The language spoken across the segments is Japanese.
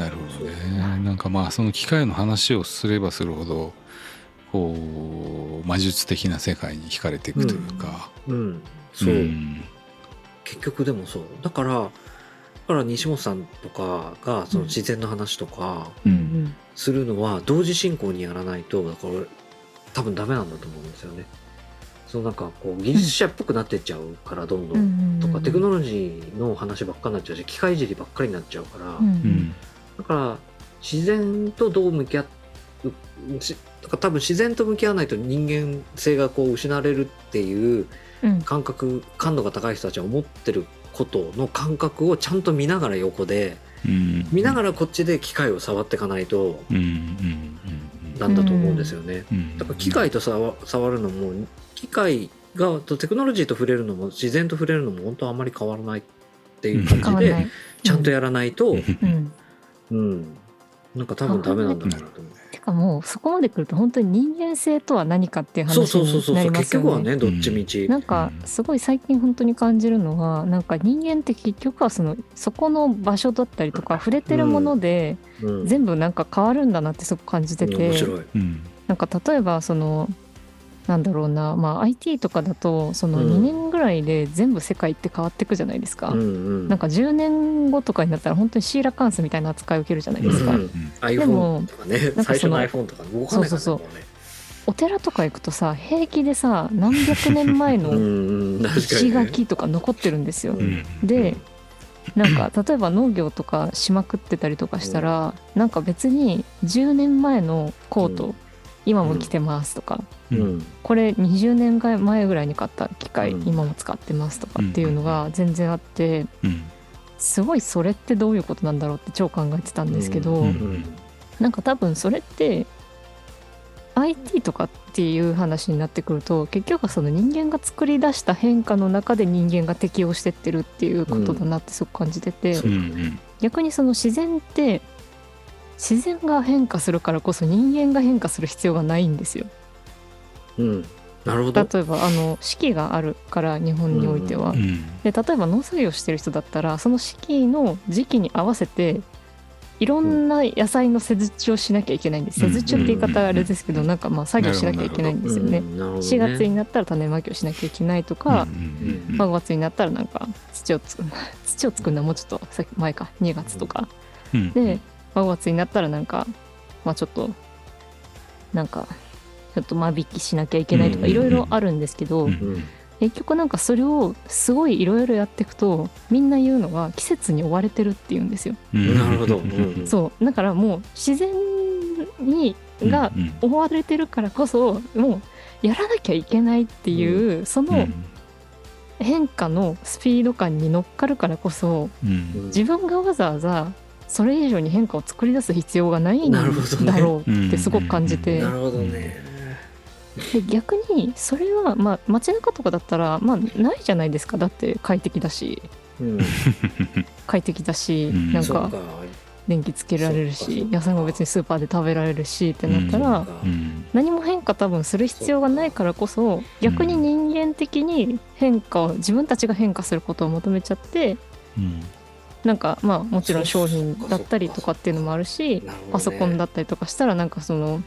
なるほどね。なんかまあその機械の話をすればするほどこう魔術的な世界に惹かれていくというか、うん。そう、ん。結局でもそう。だからだから西本さんとかがその自然の話とかうん。うんするのは同時進行にやらないとだから多分ダメなんだと思うんですよね。そのなんかこう技術者っぽくなってっちゃうからどんどん、うん。うん。とかテクノロジーの話ばっかになっちゃうし機械いじりばっかりになっちゃうから、うん。うんだから自然とどう向き合うしだから多分自然と向き合わないと人間性がこう失われるっていううん。感覚感度が高い人たちは思ってることの感覚をちゃんと見ながら横でうん。見ながらこっちで機械を触っていかないとうん。うん。うん。なんだと思うんですよね。うん。だから機械と触触るのも機械がとテクノロジーと触れるのも自然と触れるのも本当はあんまり変わらないっていう変感じでちゃんとやらないと、うんうん、なんか多分ダメなんだろうなと思う。てかもうそこまで来ると本当に人間性とは何かっていうそう話そうそうそう。になりま結すよね。局はねどっちみち。なんかすごい最近本当に感じるのはなんか人間って結局はそのそこの場所だったりとか触れてるものでうん。全部なんか変わるんだなってすごく感じてうん面て白い。うん。なんか例えばそのなんだろうな、まあ、IT とかだとそのうん。2年ぐらいで全部世界って変わっていくじゃないですか。うんうん。なんか10年後とかになったら本当にシーラカンスみたいな扱いを受けるじゃないですか。うんうん。iPhone とかね。なんかその最初の iPhone とか動かないからねそうそうそうもう。ねお寺とか行くとさ平気でさ何百年前 うんの石垣とか残ってるんですよ。うんでなんか例えば農業とかしまくってたりとかしたら、なんか別に10年前のコート、うん今も着てますとか、ううん。んこれ20年前ぐらいに買った機械、うん。今も使ってますとかっていうのが全然あってうん。すごいそれってどういうことなんだろうって超考えてたんですけど、うん。うん。なんか多分それって IT とかっていう話になってくると結局はその人間が作り出した変化の中で人間が適応してってるっていうことだなってすごく感じてて、そううん。うん。逆にその自然って自然が変化するからこそ人間が変化する必要がないんですよ。うん。なるほど。例えばあの四季があるから日本においては。うん。で例えば農作業してる人だったらその四季の時期に合わせていろんな野菜の施術をしなきゃいけないんです。うん。施術って言い方はあれですけどなんかまあ作業しなきゃいけないんですよね。うんね。4月になったら種まきをしなきゃいけないとか、うん。うん。まあ5月になったらなんか土をつく 土を作るのはもうちょっとさっき前か。2月とか、うん。で、まあ、5月になったらなんかまあちょっとなんかちょっと間引きしなきゃいけないとかうん。いろいろあるんですけど、うん。うん。結局なんかそれをすごいいろいろやっていくとみんな言うのは季節に追われてるって言うんですよ。うん。なるほど。うん。そう。だからもう自然にがうん追われてるからこそもうやらなきゃいけないっていう、その変化のスピード感に乗っかるからこそうん。自分がわざわざそれ以上に変化を作り出す必要がないんだなるほどね。ろうってすごく感じて、なるほどね。で逆にそれはまあ街中とかだったらまあないじゃないですか。だって快適だし。うん。快適だし、うん。なんか電気つけられるし野菜も別にスーパーで食べられるしってなったら、そうん。何も変化多分する必要がないからこそ逆に人間的に変化を自分たちが変化することを求めちゃってうんなんかまあもちろん商品だったりとかっていうのもあるしパソコンだったりとかしたらなんかその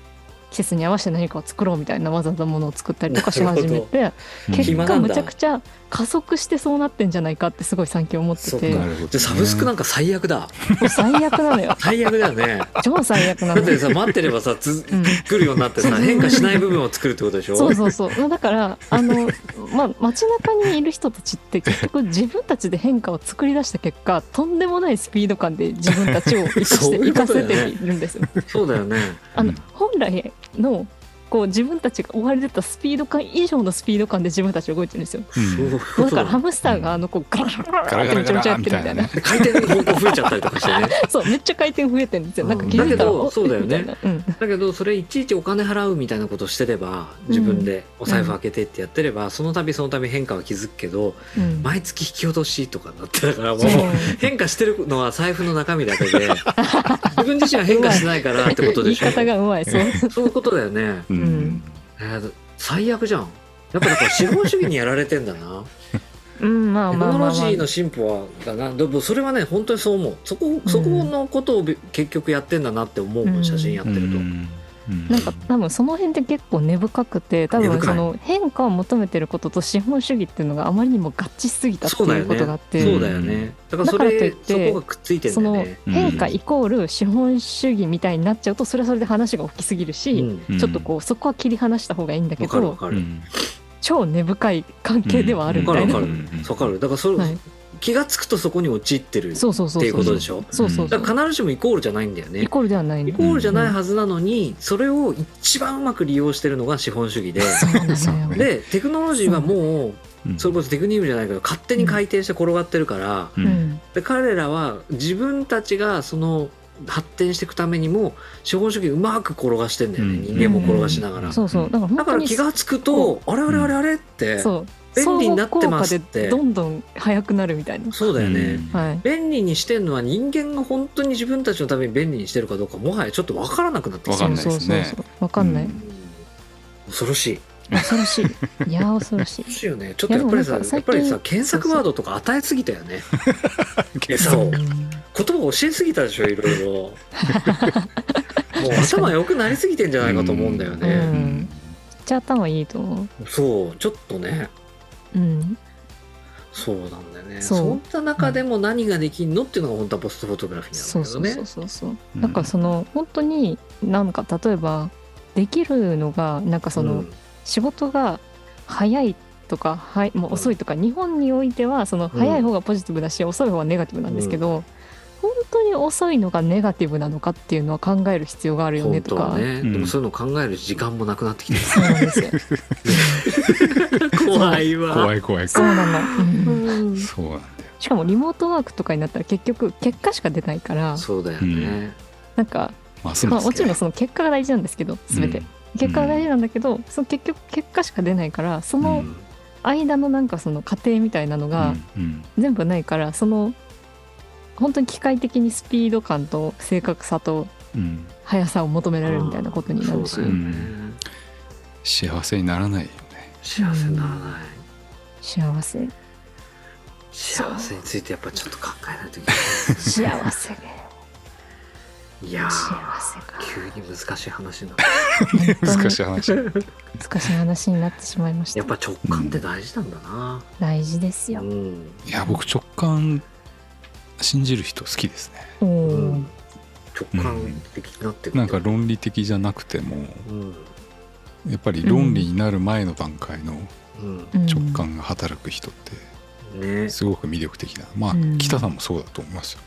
季節に合わせて何かを作ろうみたいなわざわざものを作ったりとかし始めてうん。結果むちゃくちゃ加速してそうなってんじゃないかってすごい最近思ってて。ねじゃあサブスクなんか最悪だ。もう最悪なのよ最悪だよね。超最悪なだのってさ待ってればさつうん。来るようになってさ変化しない部分を作るってことでしょ？そうそうそう。まあだからあのまあ街中にいる人たちって結局自分たちで変化を作り出した結果とんでもないスピード感で自分たちを生かして生かせているんですよ。そうだよね。あのうん。本来のこう自分たちが追われてたスピード感以上のスピード感で自分たち動いてるんですよ。うん。そうだからハムスターがあのこうガラガラガラってめちゃめちゃやってるみたいな。で回転の方向増えちゃったりとかしてね。そうめっちゃ回転増えてるんですよ。なんか気づいたらだけどおそうだよね。だけどそれいちいちお金払うみたいなことしてれば自分でお財布開けてってやってれば、その度その度変化は気づくけどうん。毎月引き落としとかになってだからもう変化してるのは財布の中身だけで自分自身は変化してないからってことでしょ。方がうまい。そう。そういうことだよね、うんんえー最悪じゃん。やっぱだから資本主義にやられてんだな。うんまあテクノまあまあ、まあロジーの進歩はだな。でもそれはね本当にそう思う。そこそこのことをべ結局やってんだなって思うもうんん。写真やってると、うんなんか多分その辺って結構根深くて多分その変化を求めてることと資本主義っていうのがあまりにも合致しすぎたっていうそうだよねことがあってそうだよね。だからといれってそこがくっついてんその変化イコール資本主義みたいになっちゃうとそれはそれで話が大きすぎるし、うん。ちょっとこうそこは切り離した方がいいんだけど超根深い関係ではあるみたいな、わかるわかる。わかる。だからそれ、はい、気がつくとそこに陥ってるっていうことでしょ？そうそうそう。だから必ずしもイコールじゃないんだよね。イコールではない。イねコールじゃないはずなのにそれを一番うまく利用してるのが資本主義で。でテクノロジーはもううんそれこそテクニウムじゃないけど勝手に回転して転がってるから、ううん。んで彼らは自分たちがその発展していくためにも資本主義うまく転がしてんだよね、うん。人間も転がしながら、そうそう。だから本だから気が付くとあれあれあれあれってそう便利になってますって。どんどん速くなるみたいな、そうだよね、はい。便利にしてるのは人間が本当に自分たちのために便利にしてるかどうかもはやちょっと分からなくなってきてるわかんないですね。そうそうそう。わかんない、うん。うん恐ろしい。恐ろしい。いやー恐ろしい。恐ろしいよね。ちょっとやっぱりさいやっぱりさ検索ワードとか与えすぎたよね。餌をう。ん言葉教えすぎたでしょいろいろ。もう頭良くなりすぎてんじゃないかと思うんだようね、ん。めっちゃ頭いいと思そう。ちょっとねううん。そうなんだよね。そんな中でも何ができんのっていうのが本当はポストフォトグラフィーそなんだけどね。うそうそうそうそう。うんなんかその本当になんか例えばできるのがなんかその、うん。仕事が早いとか、はい、もう遅いとか、日本においてはそのうん早い方がポジティブだし、遅い方がネガティブなんですけど、本当に遅いのがネガティブなのかっていうのは考える必要があるよね本当とか、はね、うん。でもそういうの考える時間もなくなってきてそうなんですよ。る 怖いわ。怖い怖いそうなの、うん。うんそうなんだよ。しかもリモートワークとかになったら結局結果しか出ないからそうだよね、なんか、ますまあ、もちろんねその結果が大事なんですけど全て、結果が大事なんだけど、その結局結果しか出ないからそのうん。間のなんかその過程みたいなのが、うん。全部ないからその本当に機械的にスピード感と正確さとうん。速さを求められるみたいなことになるし、そうだよね幸せにならないよね。幸せにならない。幸せ。幸せについてやっぱちょっと考えないといけない。幸せ。いや急に難しい話になった。難しい話。難しい話になってしまいましたやっぱ直感って大事なんだな、大事ですよ、うんいや僕直感信じる人好きですね。うー、ん。直感的になってくなんか論理的じゃなくてもうん。やっぱり論理になる前の段階のうん。うん直感が働く人ってすごく魅力的な。まあうん北さんもそうだと思いますよ。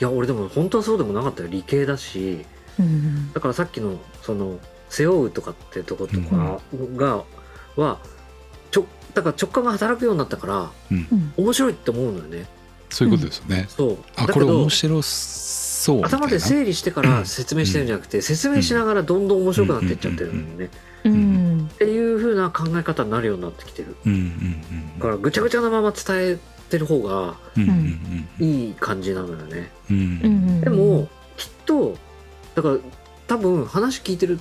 や俺でも本当はそうでもなかったよ。理系だし。うん。だからさっきのその背負うとかってとことかが、はちょだから直感が働くようになったからうん。うん。面白いって思うのよねそういうことですよね。そう。あこれだけど面白そう頭で整理してから説明してるんじゃなくて、説明しながらどんどん面白くなっていっちゃってるのよね、うん。っていう風な考え方になるようになってきてる。うん。うん。だからぐちゃぐちゃなまま伝えてる方がうん。うん。うん。いい感じなのよね。うんうん。でもきっとだから多分話聞いてる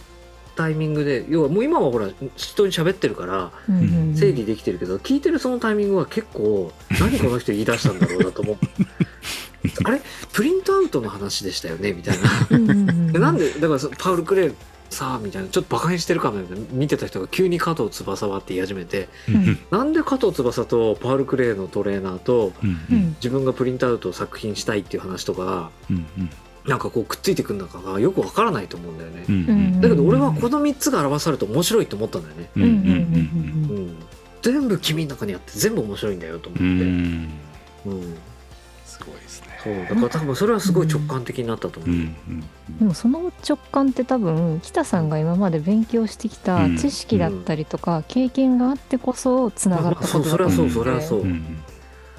タイミングで要はもう今はほら人に喋ってるから整理できてるけど聞いてるそのタイミングは結構何この人言い出したんだろうなと思う。あれ？プリントアウトの話でしたよね？みたいな。うんうんうんでなんでだからそパウル・クレーさあみたいなちょっとバカにしてるかのように見てた人が急に加藤翼はって言い始めてうんなんで加藤翼とパウル・クレーのトレーナーと自分がプリントアウトを作品したいっていう話とかがうんうんなんかこうくっついてくるのかがよくわからないと思うんだよね。う。ん。うんだけど俺はこの3つが表されると面白いと思ったんだよね。うんうんうんうん、全部君の中にあって全部面白いんだよと思って。うん。うん。うんすごいですね。そう。だから多分それはすごい直感的になったと思う。うんでもその直感って多分北さんが今まで勉強してきたうん知識だったりとか経験があってこそつながったそうことだと思それはそううそれはそう。うんうんだ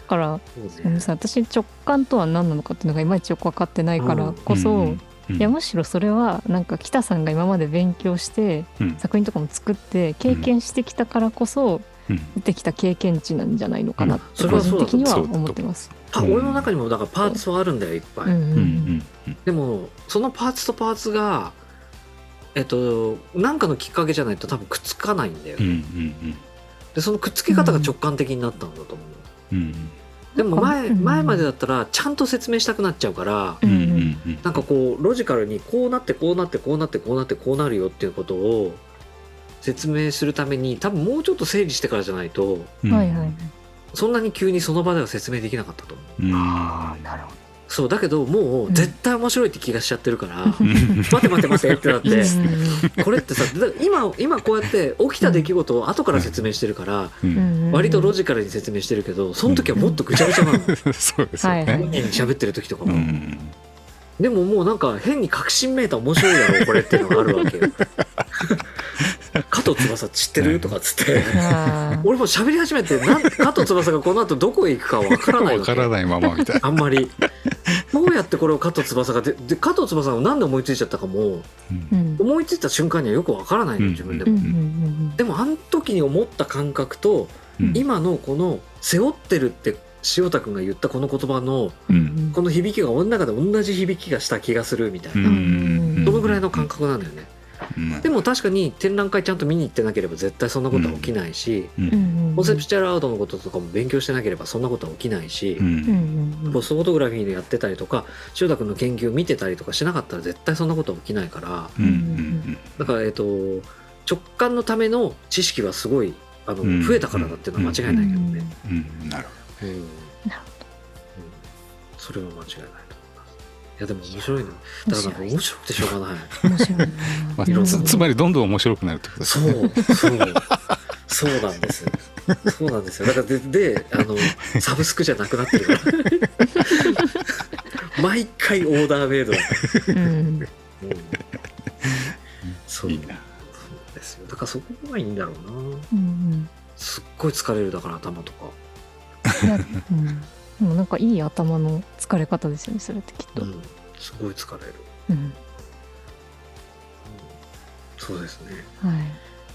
からね。さ私直感とは何なのかっていうのがいまいちよく分かってないからこそ、うんいやむしろそれはなんか北さんが今まで勉強してうん。作品とかも作って経験してきたからこそうん。出てきた経験値なんじゃないのかなってうん。個人的にはそれはそうだと思ってます。あ俺の中にもだからパーツはあるんだよいっぱい。うんうんうん。うん。うんでもそのパーツとパーツがえっと何かのきっかけじゃないと多分くっつかないんだよ。うんうん。でそのくっつけ方が直感的になったんだと思う。うんでも前うん。前までだったらちゃんと説明したくなっちゃうからなんかこうロジカルにこうなってこうなってこうなってこうなってこうなるよっていうことを説明するために多分もうちょっと整理してからじゃないとそんなに急にその場では説明できなかったと思う。うんああなるほそうだけどもう絶対面白いって気がしちゃってるから、うん。待て待て待てってなっどて。うん。これってさだ今今こうやって起きた出来事を後から説明してるから、ううん。ん割とロジカルに説明してるけどその時はもっとぐちゃぐちゃなの、そうですね。本人に喋ってる時とかうも、ん。でももうなんか変に確信めいた面白いだろうこれっていうのがあるわけよ。加藤翼知ってる？とかっつって。俺も喋り始めてなん加藤翼がこの後どこへ行くかわからないわからないままみたいな。あんまりどうやってこれを加藤翼がでで加藤翼がなんで思いついちゃったかもうん。うん思いついた瞬間にはよくわからないの自分でも、うん。うん。うん。でもあの時に思った感覚とうん。今のこの背負ってるって塩田君が言ったこの言葉のこの響きが俺の中で同じ響きがした気がするみたいな、うん。そのぐらいの感覚なんだよねうん。でも確かに展覧会ちゃんと見に行ってなければ絶対そんなことは起きないし、コンセプチュアルアートのこととかも勉強してなければそんなことは起きないし、ポストフォトグラフィーでやってたりとか塩田君の研究を見てたりとかしなかったら絶対そんなことは起きないからだからえっと直感のための知識はすごいあのうん。増えたからだっていうのは間違いないけどね。うん。なるうん。なるほうん。それは間違いないいやでも面白いの。だからなんか面白くてしょうがない。面白いなほどいろんなつつまりどんどん面白くなるってことですそねう、そう、そうなんです。そうなんですよ。だからで、で、あの、サブスクじゃなくなってるから。毎回オーダーメイド。うんうんそういいなそうですよ。だからそこがいいんだろうな。うんすっごい疲れるだから頭とか。でもなんかいい頭の疲れ方ですよねそれってきっと。うん、すごい疲れる。うん。うんそうですね。は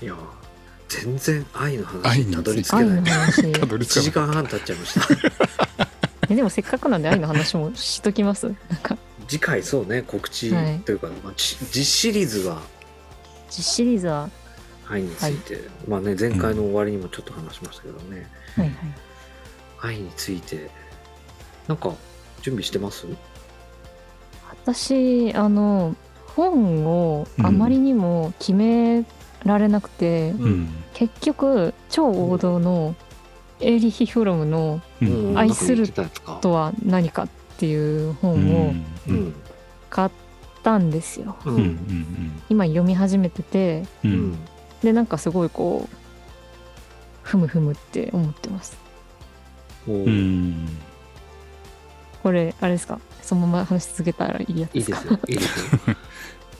い。いや、全然愛の話愛ににたどり着け愛ない。の話。1たどり着か時間半経っちゃいました。えでもせっかくなんで愛の話もしときます？なんか。次回そうね、告知はい。というか、まあ、じ実シリーズは実シリーズは？愛について、まあね、前回の終わりにもちょっと話しましたけどね、はいはい。愛について、なんか準備してます？私あの本をあまりにも決められなくて、うん結局超王道のエーリヒ・フロムのうん愛するなんか言ってたやつか「とは何か」っていうう本を。買ったんですよ。う。うんん今読み始めてて。でなんかすごいこうふむふむって思ってます。うんこれあれですか？そのまま話し続けたらいいやつですすよ。いいですよ。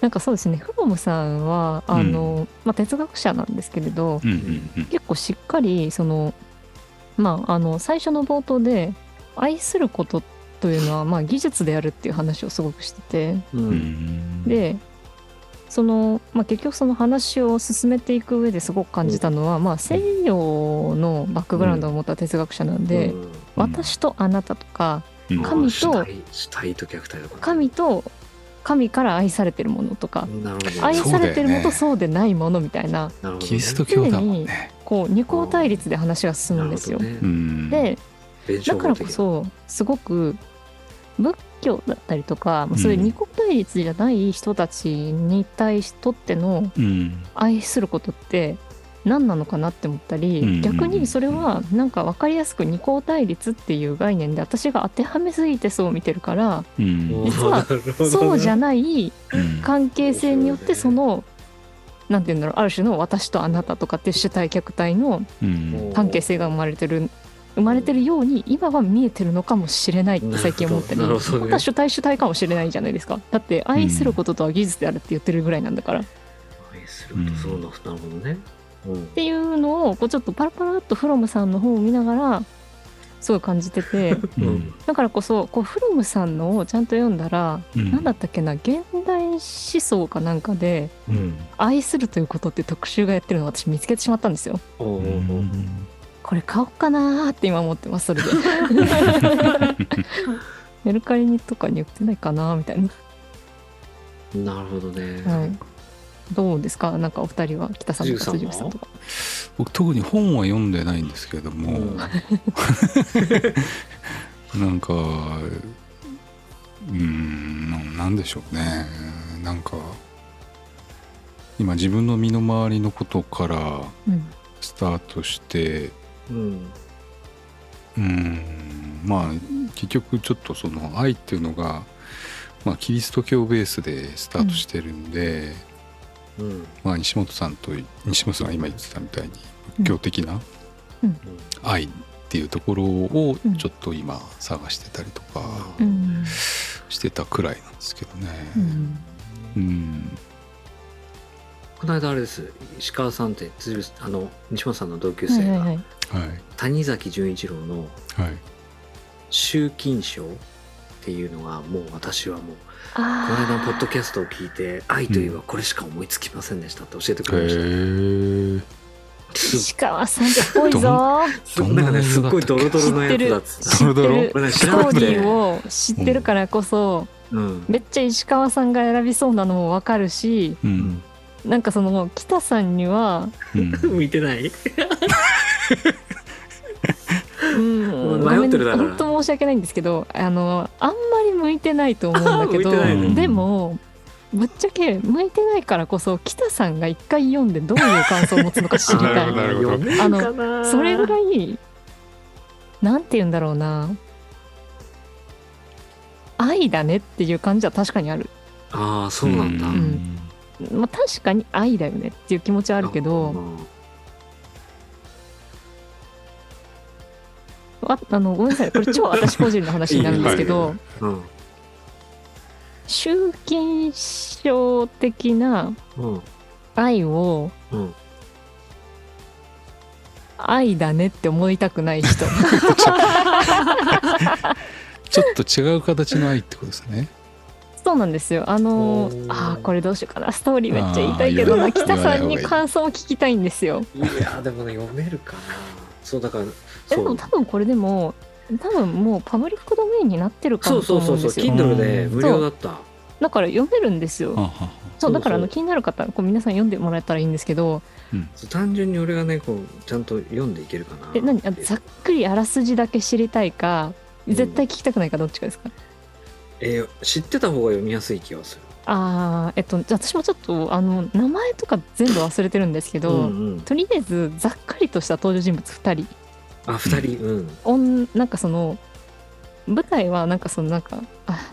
なんかそうですね。フロムさんはあの、まあ、哲学者なんですけれどうんうんうん。結構しっかりそのまああの最初の冒頭で愛することというのはまあ技術であるっていう話をすごくしててう。うん。んでその、まあ、結局その話を進めていく上ですごく感じたのは、まあ、西洋のバックグラウンドを持った哲学者なんで、うん。私とあなたとかうん神と主体主体と虐待とかね。神と神から愛されてるものとかね。愛されてるものとそそうでないものみたいな。なるほどね。キリスト教だもんねこう二項対立で話が進むんですよ。でだからこそすごく仏教だったりとか、まあそういう二項対立じゃない人たちに対しとってのうん。愛することって何なのかなって思ったり、うん逆にそれはなんか分かりやすく二項対立っていう概念で私が当てはめすぎてそう見てるからうん。実はそうじゃないうん関係性によってその、なんて言うんだろうある種の私とあなたとかっていう主体客体のうん。関係性が生まれてる生まれてるように今は見えてるのかもしれないって最近思ったりね本当は主体主体かもしれないじゃないですか。だって愛することとは技術であるって言ってるぐらいなんだから、っ愛することそうななるほどね。うん。ていうのをこうちょっとパラパラっとフロムさんの本を見ながらすごい感じてて。うん。だからこそこうフロムさんのをちゃんと読んだら、うん。何だったっけな現代思想かなんかでうん。愛するということって特集がやってるのを私見つけてしまったんですよ。これ買おうかなーって今思ってますそれで。メルカリにとかに売ってないかなみたいな、なるほどね。はい、どうですか？なんかお二人は北さんとか辻口さんとか。僕特に本は読んでないんですけれども、うん。なんかうーんななんでしょうね。なんか今自分の身の回りのことからうん。スタートしてうん。うーんまあ結局ちょっとその愛っていうのが、まあ、キリスト教ベースでスタートしてるんで、うんまあ、西本さんと西本さんが今言ってたみたいに仏教的な愛っていうところをうん。ちょっと今探してたりとかうん。してたくらいなんですけどね。うん。うん。この間あれです。石川さんってあの西本さんの同級生がはいはいはい。はい。谷崎潤一郎のはい「集金賞」っていうのがもう私はもうこのあ間のポッドキャストを聞いて「愛といえばこれしか思いつきませんでした」って教えてくへれました、え石川さんっぽいぞ。すなんかねすっごいドロドロのやつだっつ知って。ドロドロね知ストーリーを知ってるからこそうん。めっちゃ石川さんが選びそうなのもわかるしうん。なんかその北さんにはうん。向いてない？うん。迷ってるだから本当申し訳ないんですけどあのあんまり向いてないと思うんだけど向いてないねでもぶっちゃけ向いてないからこそ北さんが一回読んでどういう感想を持つのか知りたい。なるほど読めるかな。それぐらいなんて言うんだろうな。愛だねっていう感じは確かにある、ああそうなんだ、うん。まあ、確かに愛だよねっていう気持ちはあるけどああのごめんなさい。これ超私個人の話になるんですけどうん集金賞的なうん愛をうん愛だねって思いたくない人。ちょっと違う形の愛ってことですね。そうなんですよ。あのあーこれどうしようかな。ストーリーめっちゃ言いたいけどな北さんに感想を聞きたいんですよ。いやでもね読めるかな。そうだからでも多分これでも多分もうパブリックドメインになってるかもとそうそうそうそう思うん。ですよ Kindle で無料だった。だから読めるんですよ。そうだからあの気になる方こう皆さん読んでもらえたらいいんですけどそう単純に俺がねこうちゃんと読んでいけるかな。え何？あざっくりあらすじだけ知りたいかうん。絶対聞きたくないかどっちかですか、えー知ってた方が読みやすい気がする。あーえっとじゃあ私もちょっとあの名前とか全部忘れてるんですけど、うんうん。とりあえずざっくりとした登場人物2人あ二人うん。おんなんかその舞台はなんかそのなんかあ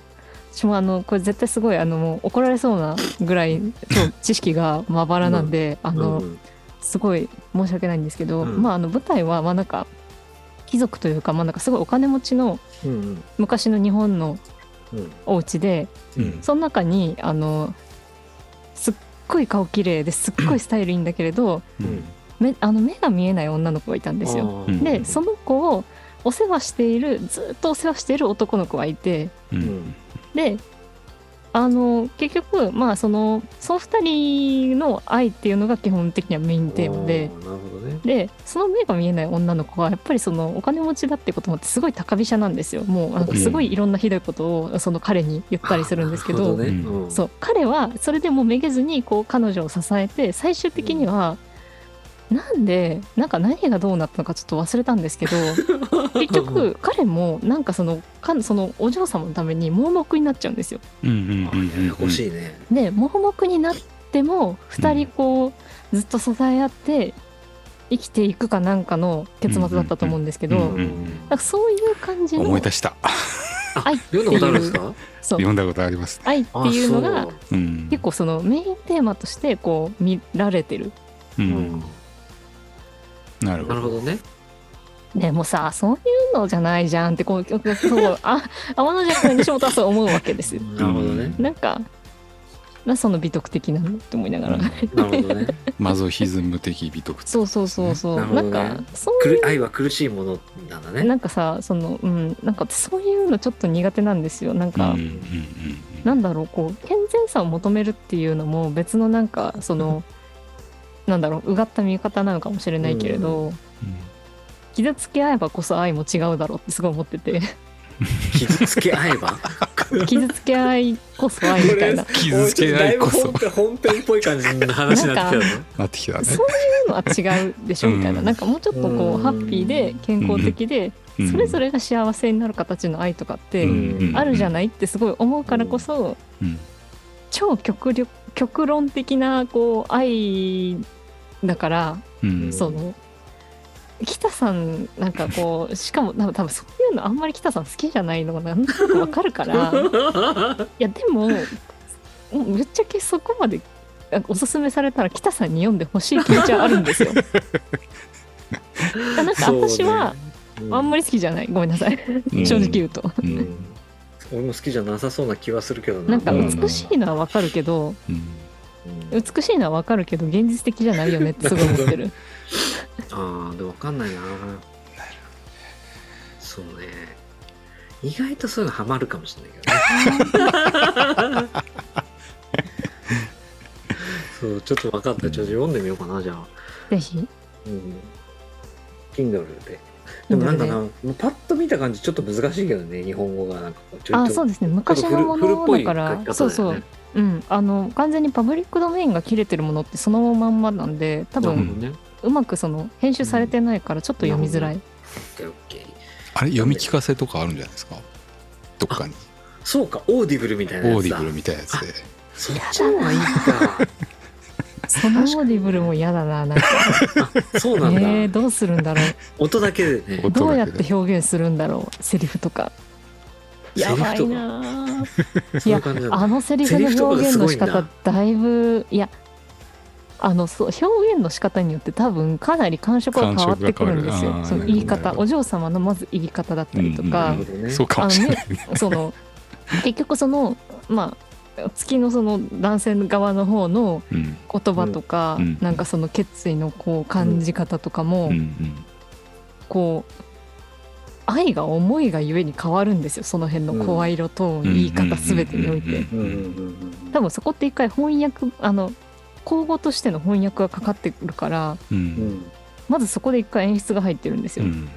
私もあのこれ絶対すごいあのもう怒られそうなぐらい超 知識がまばらなんで、あの、うん。すごい申し訳ないんですけど、うん。まああの舞台はまあなんか貴族というかまあなんかすごいお金持ちのうん。昔の日本のうん。お家でうん。その中にあのすっごい顔綺麗ですっごいスタイルいいんだけれどうん目あの目が見えない女の子がいたんですよ。でその子をお世話しているずっとお世話している男の子がいて。ううん。んであの結局まあそのその2人の愛っていうのが基本的にはメインテーマで。ね。でその目が見えない女の子はやっぱりそのお金持ちだってこともあってすごい高飛車なんですよ。もうなん。かすごいいろんなひどいことをその彼に言ったりするんですけど。ねうんうん。そう。彼はそれでもめげずにこう彼女を支えて最終的には、なんでなんか何がどうなったのかちょっと忘れたんですけど 結局彼もなんかそのかそのお嬢様のために盲目になっちゃうんですよ。うんうんあややこしいね。で盲目になっても2人こうずっと支え合って生きていくかなんかの結末だったと思うんですけど、そういう感じの思い出した。愛って読んだことあるんですいう。読んだことありますね。愛っていうのが結構そのメインテーマとしてこう見られてる。ううんんなるほど。ね。でもさそういうのじゃないじゃんってこうそうあ 天の弱の西本はそう思うわけですよ。なるほどね。なんかなその美徳的なのって思いながら、うん。なるほどね。マゾヒズム的美徳そうそうそうそう、なんかそうくいる愛は苦しいものなんだね。うなんかさそのうん。なんかそういうのちょっと苦手なんですよ。なんか、うんうんうん。なんだろうこう健全さを求めるっていうのも別のなんかそのなんだろううがった見方なのかもしれないけれど、傷つけ合えばこそ愛も違うだろうってすごい思ってて。傷つけ合えば？傷つけ合いこそ愛みたいな。傷つけ合いこそ。本編っぽい感じの話になってきたぞ。なってきたね。そういうのは違うでしょみたいな、うん。なんかもうちょっとこうハッピーで健康的で、うん。それぞれが幸せになる形の愛とかってうん。あるじゃないってすごい思うからこそ、うん。超極力極論的なこう愛だから、うん。その北さんなんかこう しかも多分多分そういうのあんまり北さん好きじゃないのがなんとなくわかるから。いやでもぶっちゃけそこまであおすすめされたら北さんに読んでほしい気持ちはあるんですよ。なんか私はあんまり、り好きじじゃない。ごめんなさい。うん。正直言うと。ううん。ん俺も好きじゃなさそうな気はするけどな。んかうん。美しいのはわかるけどうんうん美しいのはわかるけど現実的じゃないよねって すごい思ってる。ああでも分かんないな。そうね。意外とそういうのハマるかもしれないけどね。そうちょっと分かった。ちょっと読んでみようかなじゃあ。ぜひ。うん。Kindle ででもなんかな、もうパッと見た感じちょっと難しいけどね日本語がなんかあそうですね。昔のも古古っぽいのだから書き方だよね。そうそう。うん。あの完全にパブリックドメインが切れてるものってそのまんまなんで多分ね。うまくその編集されてないからちょっと読みづらい。あれ読み聞かせとかあるんじゃないですか？どっかに。そうかオーディブルみたいなやつだ。オーディブルみたいなやつで。そっちの方がいいかそのオーディブルも嫌だななんか。あ そうなんだ、えー、どうするんだろう。音だけでね。音どうやって表現するんだろうセリフとか。やばいないう感じなんだ。あのセリフの表現の仕方だいぶいやあのそう表現の仕方によって多分かなり感触が変わってくるんですよ。その言い方。お嬢様のまず言い方だったりとうんか、うかもしれない。ねその結局そのまあ月のその男性側の方のうん。言葉とか、うん。なんかその決意のこう感じ方とかも、うん。うん。こう愛が思いがゆえに変わるんですよ。その辺の声色トーン、うん言い方全てにおいて、多分そこって一回翻訳あの口語としての翻訳がかかってくるからまずそこで一回演出が入ってるん。ですよ、うん。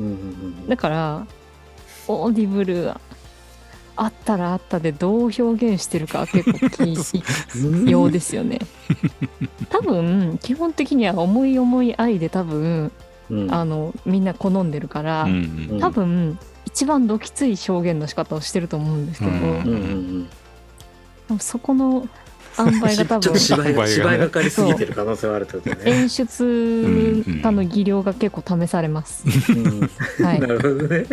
うん。うん。だからオーディブルあったらあったでどう表現してるかは結構気うんようですよね。多分基本的には思い思い愛で多分うん。あのみんな好んでるから、うんうん多分一番どきつい表現の仕方をしてると思うんですけど、うんうんうんそこの塩梅が多ちょっと分芝居が芝居がかりすぎてる可能性はあるってことね。演出家の技量が結構試されます。うんはいなるほどね。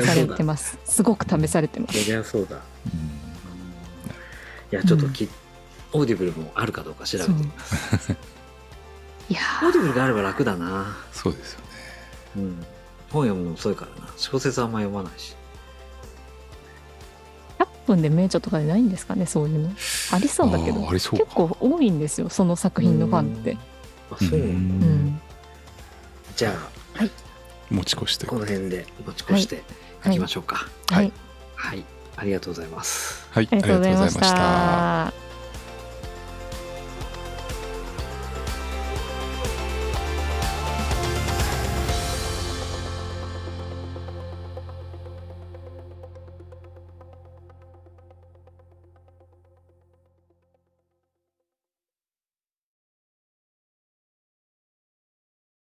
試されてます。すごく試されてます。そりゃそうだ。いやちょっとき、オーディブルもあるかどうか調べてみます。いやオーディブルがあれば楽だな。そうですよねうん。本読むの遅いからな。小説あんま読まないし。ー、100分で名著とかでないんですかね、そういうの。ありそうだけど結構多いんですよ、その作品のファンって。あ、そううなん。じゃあ、持ち越してこの辺で持ち越していきましょうか。はい。はい。ありがとうございます。はいありがとうございました。